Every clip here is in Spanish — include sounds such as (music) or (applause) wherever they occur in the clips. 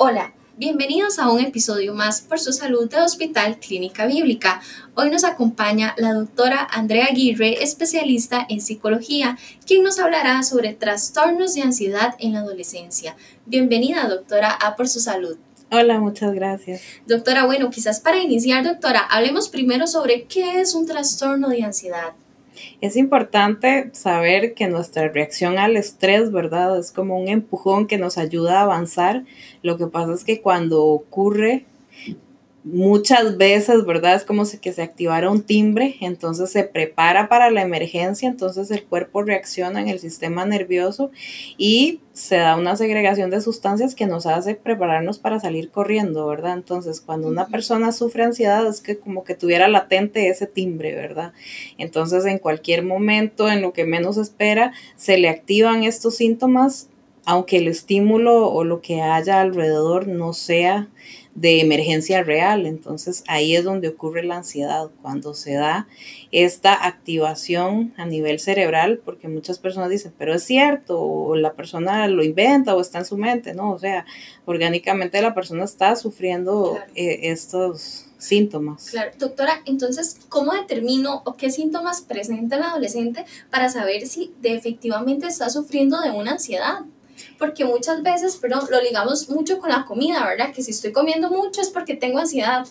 Hola, bienvenidos a un episodio más por su salud de Hospital Clínica Bíblica. Hoy nos acompaña la doctora Andrea Aguirre, especialista en psicología, quien nos hablará sobre trastornos de ansiedad en la adolescencia. Bienvenida, doctora, a Por su Salud. Hola, muchas gracias. Doctora, bueno, quizás para iniciar, doctora, hablemos primero sobre qué es un trastorno de ansiedad. Es importante saber que nuestra reacción al estrés, ¿verdad? Es como un empujón que nos ayuda a avanzar. Lo que pasa es que cuando ocurre muchas veces, ¿verdad? Es como si que se activara un timbre, entonces se prepara para la emergencia, entonces el cuerpo reacciona en el sistema nervioso y se da una segregación de sustancias que nos hace prepararnos para salir corriendo, ¿verdad? Entonces, cuando una persona sufre ansiedad es que como que tuviera latente ese timbre, ¿verdad? Entonces, en cualquier momento, en lo que menos espera, se le activan estos síntomas aunque el estímulo o lo que haya alrededor no sea de emergencia real. Entonces ahí es donde ocurre la ansiedad, cuando se da esta activación a nivel cerebral, porque muchas personas dicen, pero es cierto, o la persona lo inventa o está en su mente, ¿no? O sea, orgánicamente la persona está sufriendo eh, estos síntomas. Claro, doctora, entonces, ¿cómo determino o qué síntomas presenta el adolescente para saber si de efectivamente está sufriendo de una ansiedad? Porque muchas veces, pero lo ligamos mucho con la comida, ¿verdad? Que si estoy comiendo mucho es porque tengo ansiedad.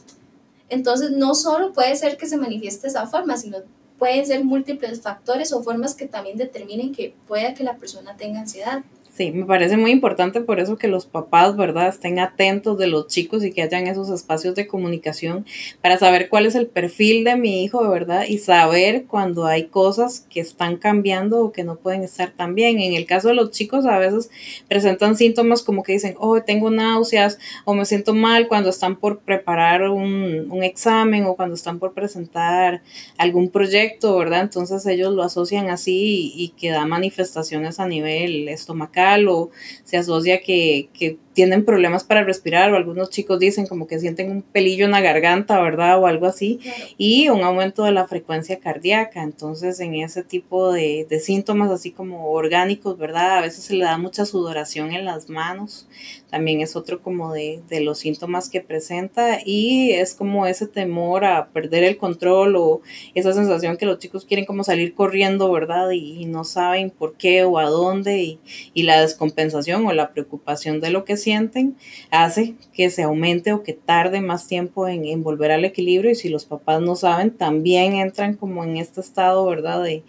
Entonces, no solo puede ser que se manifieste esa forma, sino pueden ser múltiples factores o formas que también determinen que pueda que la persona tenga ansiedad. Sí, me parece muy importante por eso que los papás, ¿verdad?, estén atentos de los chicos y que hayan esos espacios de comunicación para saber cuál es el perfil de mi hijo, ¿verdad? Y saber cuando hay cosas que están cambiando o que no pueden estar tan bien. En el caso de los chicos, a veces presentan síntomas como que dicen, oh, tengo náuseas o me siento mal cuando están por preparar un, un examen o cuando están por presentar algún proyecto, ¿verdad? Entonces ellos lo asocian así y, y que da manifestaciones a nivel estomacal o se asocia que, tienen problemas para respirar o algunos chicos dicen como que sienten un pelillo en la garganta, ¿verdad? O algo así, y un aumento de la frecuencia cardíaca. Entonces, en ese tipo de, de, síntomas así como orgánicos, ¿verdad? A veces se le da mucha sudoración en las manos, también es otro como de, de los síntomas que presenta y es como ese temor a perder el control o esa sensación que los chicos quieren como salir corriendo, ¿verdad? Y, y no saben por qué o a dónde y, y la descompensación o la preocupación de lo que sienten hace que se aumente o que tarde más tiempo en, volver al equilibrio y si los papás no saben, también entran como en este estado, ¿verdad? De,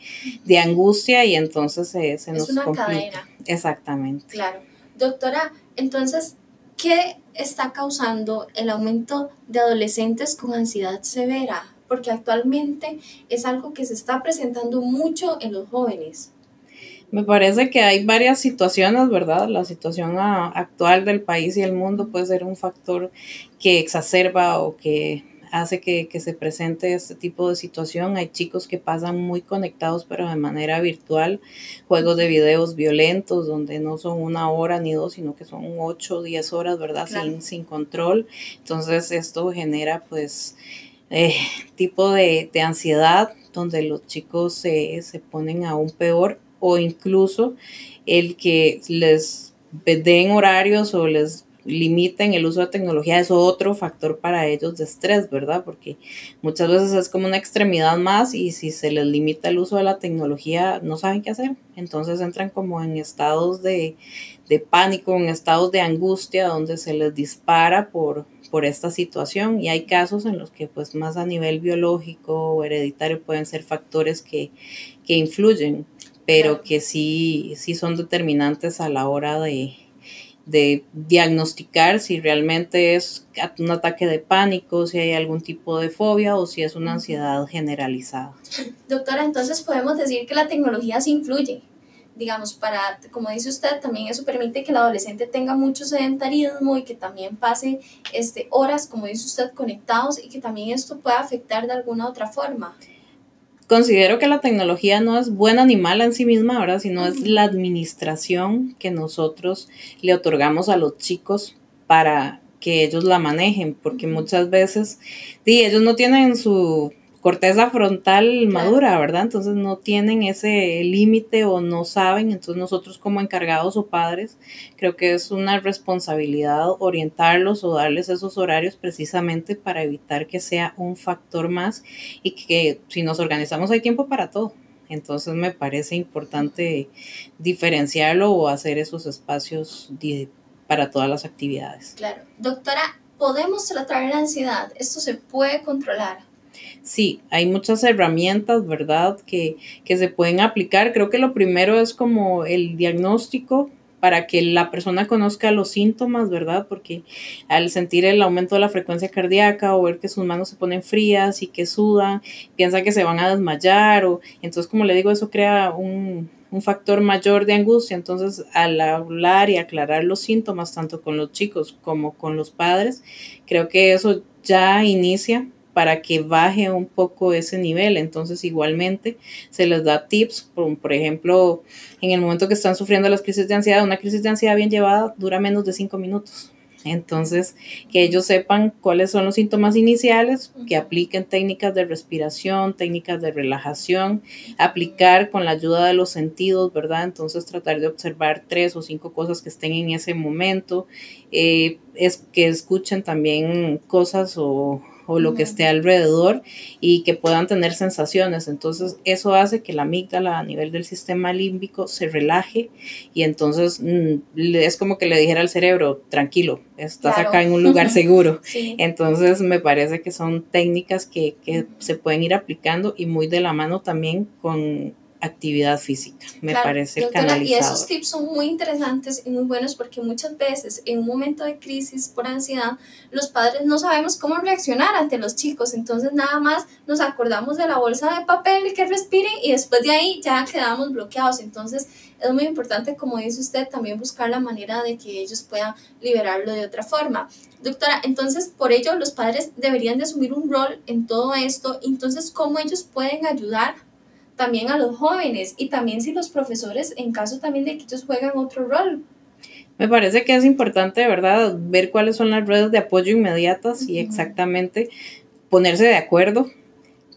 de angustia y entonces se, se nos una Cadena. Exactamente. Claro. Doctora, entonces, ¿qué está causando el aumento de adolescentes con ansiedad severa? Porque actualmente es algo que se está presentando mucho en los jóvenes. Me parece que hay varias situaciones, ¿verdad? La situación actual del país y el mundo puede ser un factor que exacerba o que hace que, se presente este tipo de situación. Hay chicos que pasan muy conectados, pero de manera virtual, juegos de videos violentos, donde no son una hora ni dos, sino que son ocho o diez horas, ¿verdad? Sin, sin control. Entonces, esto genera, pues, eh, tipo de, de ansiedad, donde los chicos se, se ponen aún peor o incluso el que les den horarios o les limiten el uso de tecnología es otro factor para ellos de estrés, ¿verdad? Porque muchas veces es como una extremidad más y si se les limita el uso de la tecnología no saben qué hacer. Entonces entran como en estados de, de pánico, en estados de angustia donde se les dispara por, por esta situación y hay casos en los que pues más a nivel biológico o hereditario pueden ser factores que, que influyen pero que sí, sí son determinantes a la hora de, de diagnosticar si realmente es un ataque de pánico, si hay algún tipo de fobia o si es una ansiedad generalizada. Doctora, entonces podemos decir que la tecnología sí influye. Digamos, para, como dice usted, también eso permite que el adolescente tenga mucho sedentarismo y que también pase este, horas, como dice usted, conectados y que también esto pueda afectar de alguna otra forma considero que la tecnología no es buena ni mala en sí misma, ¿verdad? Sino es la administración que nosotros le otorgamos a los chicos para que ellos la manejen, porque muchas veces, sí, ellos no tienen su corteza frontal madura, ¿verdad? Entonces no tienen ese límite o no saben, entonces nosotros como encargados o padres, creo que es una responsabilidad orientarlos o darles esos horarios precisamente para evitar que sea un factor más y que si nos organizamos hay tiempo para todo. Entonces me parece importante diferenciarlo o hacer esos espacios para todas las actividades. Claro. Doctora, ¿podemos tratar la ansiedad? ¿Esto se puede controlar? Sí, hay muchas herramientas, ¿verdad?, que, que se pueden aplicar. Creo que lo primero es como el diagnóstico para que la persona conozca los síntomas, ¿verdad? Porque al sentir el aumento de la frecuencia cardíaca o ver que sus manos se ponen frías y que sudan, piensa que se van a desmayar o entonces como le digo, eso crea un, un factor mayor de angustia. Entonces, al hablar y aclarar los síntomas, tanto con los chicos como con los padres, creo que eso ya inicia para que baje un poco ese nivel. Entonces, igualmente, se les da tips, por, ejemplo, en el momento que están sufriendo las crisis de ansiedad, una crisis de ansiedad bien llevada dura menos de cinco minutos. Entonces, que ellos sepan cuáles son los síntomas iniciales, que apliquen técnicas de respiración, técnicas de relajación, aplicar con la ayuda de los sentidos, ¿verdad? Entonces, tratar de observar tres o cinco cosas que estén en ese momento, eh, es que escuchen también cosas o o lo que esté alrededor y que puedan tener sensaciones. Entonces eso hace que la amígdala a nivel del sistema límbico se relaje y entonces mm, es como que le dijera al cerebro, tranquilo, estás acá en un lugar (laughs) seguro. Entonces me parece que son técnicas que, que se pueden ir aplicando y muy de la mano también con actividad física, me parece doctora, Y esos tips son muy interesantes y muy buenos porque muchas veces en un momento de crisis por ansiedad, los padres no sabemos cómo reaccionar ante los chicos, entonces nada más nos acordamos de la bolsa de papel y que respiren y después de ahí ya quedamos bloqueados, entonces es muy importante, como dice usted, también buscar la manera de que ellos puedan liberarlo de otra forma. Doctora, entonces por ello los padres deberían de asumir un rol en todo esto, entonces cómo ellos pueden ayudar también a los jóvenes y también si los profesores, en caso también de que ellos juegan otro rol. Me parece que es importante, ¿verdad?, ver cuáles son las redes de apoyo inmediatas y exactamente ponerse de acuerdo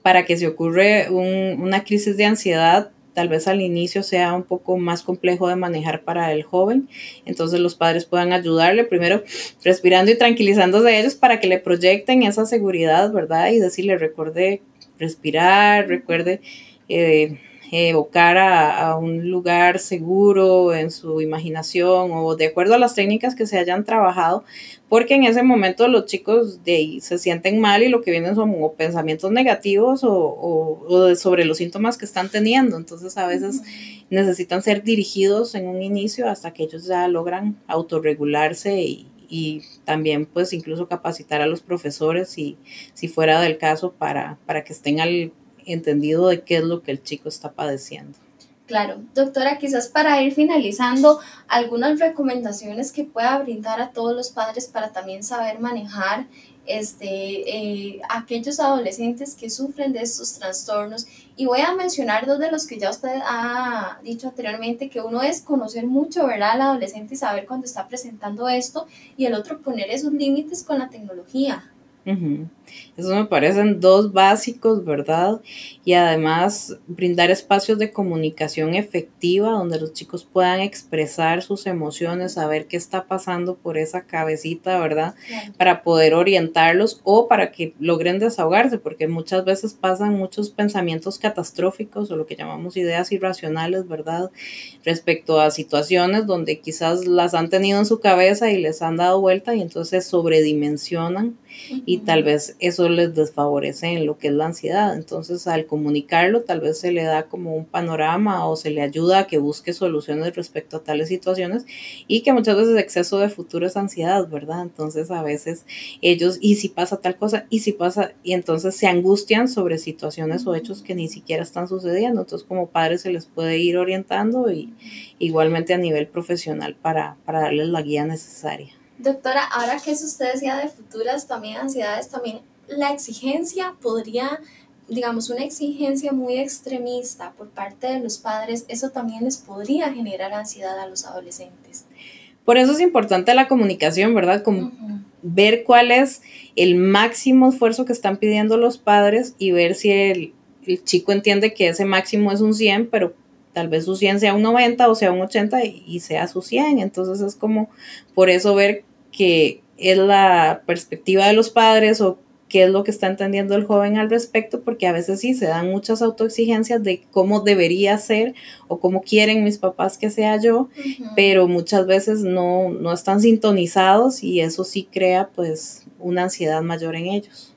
para que si ocurre una crisis de ansiedad, tal vez al inicio sea un poco más complejo de manejar para el joven. Entonces los padres puedan ayudarle primero respirando y tranquilizándose de ellos para que le proyecten esa seguridad, ¿verdad? Y decirle, recuerde respirar, recuerde eh, evocar a, un lugar seguro en su imaginación o de acuerdo a las técnicas que se hayan trabajado, porque en ese momento los chicos de ahí se sienten mal y lo que vienen son pensamientos negativos o, sobre los síntomas que están teniendo. Entonces a veces necesitan ser dirigidos en un inicio hasta que ellos ya logran autorregularse y, y también pues incluso capacitar a los profesores si, si fuera del caso para, para que estén al entendido de qué es lo que el chico está padeciendo. Claro, doctora, quizás para ir finalizando, algunas recomendaciones que pueda brindar a todos los padres para también saber manejar este, eh, aquellos adolescentes que sufren de estos trastornos. Y voy a mencionar dos de los que ya usted ha dicho anteriormente, que uno es conocer mucho, ¿verdad?, al adolescente y saber cuándo está presentando esto, y el otro poner esos límites con la tecnología. Eso me parecen dos básicos, ¿verdad? Y además brindar espacios de comunicación efectiva donde los chicos puedan expresar sus emociones, saber qué está pasando por esa cabecita, ¿verdad? Para poder orientarlos o para que logren desahogarse, porque muchas veces pasan muchos pensamientos catastróficos o lo que llamamos ideas irracionales, ¿verdad? Respecto a situaciones donde quizás las han tenido en su cabeza y les han dado vuelta y entonces sobredimensionan y tal vez eso les desfavorece en lo que es la ansiedad. Entonces, al comunicarlo, tal vez se le da como un panorama o se le ayuda a que busque soluciones respecto a tales situaciones y que muchas veces exceso de futuro es ansiedad, ¿verdad? Entonces, a veces ellos, y si pasa tal cosa, y si pasa, y entonces se angustian sobre situaciones o hechos que ni siquiera están sucediendo. Entonces, como padres se les puede ir orientando y igualmente a nivel profesional para, para darles la guía necesaria. Doctora, ahora que eso usted decía de futuras también ansiedades, también la exigencia podría, digamos, una exigencia muy extremista por parte de los padres, eso también les podría generar ansiedad a los adolescentes. Por eso es importante la comunicación, ¿verdad? Como ver cuál es el máximo esfuerzo que están pidiendo los padres y ver si el, el chico entiende que ese máximo es un 100, pero tal vez su 100 sea un 90 o sea un 80 y, sea su 100. Entonces es como por eso ver que es la perspectiva de los padres o qué es lo que está entendiendo el joven al respecto, porque a veces sí se dan muchas autoexigencias de cómo debería ser o cómo quieren mis papás que sea yo, pero muchas veces no, no están sintonizados y eso sí crea pues una ansiedad mayor en ellos.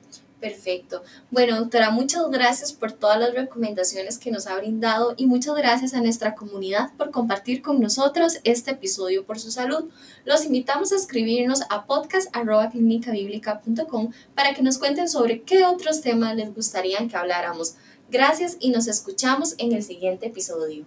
Perfecto. Bueno, doctora, muchas gracias por todas las recomendaciones que nos ha brindado y muchas gracias a nuestra comunidad por compartir con nosotros este episodio por su salud. Los invitamos a escribirnos a podcast.clinicabiblica.com para que nos cuenten sobre qué otros temas les gustaría que habláramos. Gracias y nos escuchamos en el siguiente episodio.